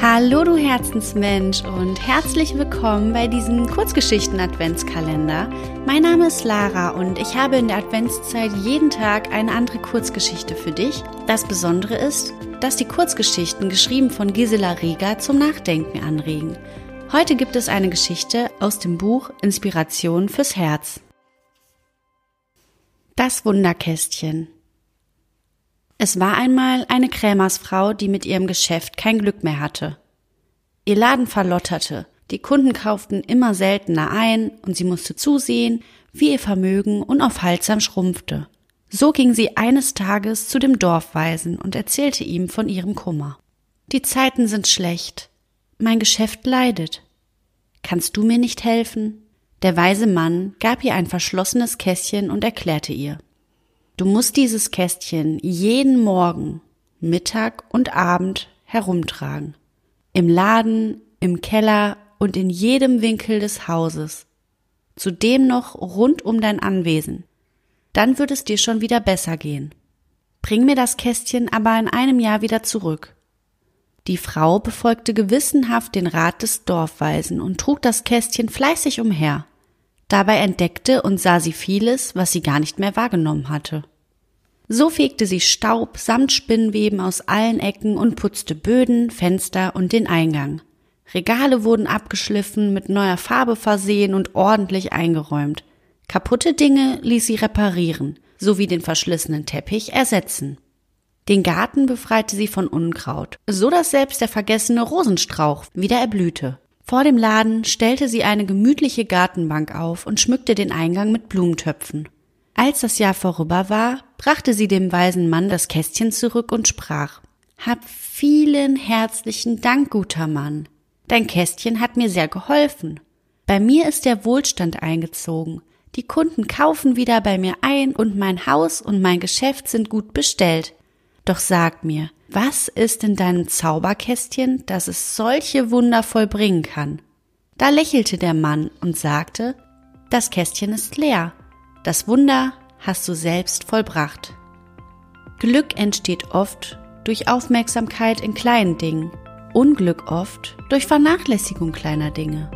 Hallo du Herzensmensch und herzlich willkommen bei diesem Kurzgeschichten Adventskalender. Mein Name ist Lara und ich habe in der Adventszeit jeden Tag eine andere Kurzgeschichte für dich. Das Besondere ist, dass die Kurzgeschichten geschrieben von Gisela Rieger zum Nachdenken anregen. Heute gibt es eine Geschichte aus dem Buch Inspiration fürs Herz. Das Wunderkästchen es war einmal eine Krämersfrau, die mit ihrem Geschäft kein Glück mehr hatte. Ihr Laden verlotterte, die Kunden kauften immer seltener ein und sie musste zusehen, wie ihr Vermögen unaufhaltsam schrumpfte. So ging sie eines Tages zu dem Dorfweisen und erzählte ihm von ihrem Kummer. Die Zeiten sind schlecht. Mein Geschäft leidet. Kannst du mir nicht helfen? Der weise Mann gab ihr ein verschlossenes Kästchen und erklärte ihr. Du musst dieses Kästchen jeden Morgen, Mittag und Abend herumtragen. Im Laden, im Keller und in jedem Winkel des Hauses. Zudem noch rund um dein Anwesen. Dann wird es dir schon wieder besser gehen. Bring mir das Kästchen aber in einem Jahr wieder zurück. Die Frau befolgte gewissenhaft den Rat des Dorfweisen und trug das Kästchen fleißig umher. Dabei entdeckte und sah sie vieles, was sie gar nicht mehr wahrgenommen hatte. So fegte sie Staub samt Spinnweben aus allen Ecken und putzte Böden, Fenster und den Eingang. Regale wurden abgeschliffen, mit neuer Farbe versehen und ordentlich eingeräumt. Kaputte Dinge ließ sie reparieren, sowie den verschlissenen Teppich ersetzen. Den Garten befreite sie von Unkraut, so dass selbst der vergessene Rosenstrauch wieder erblühte. Vor dem Laden stellte sie eine gemütliche Gartenbank auf und schmückte den Eingang mit Blumentöpfen. Als das Jahr vorüber war, brachte sie dem weisen Mann das Kästchen zurück und sprach Hab vielen herzlichen Dank, guter Mann. Dein Kästchen hat mir sehr geholfen. Bei mir ist der Wohlstand eingezogen. Die Kunden kaufen wieder bei mir ein und mein Haus und mein Geschäft sind gut bestellt. Doch sag mir, was ist in deinem Zauberkästchen, dass es solche Wunder vollbringen kann? Da lächelte der Mann und sagte, das Kästchen ist leer. Das Wunder hast du selbst vollbracht. Glück entsteht oft durch Aufmerksamkeit in kleinen Dingen, Unglück oft durch Vernachlässigung kleiner Dinge.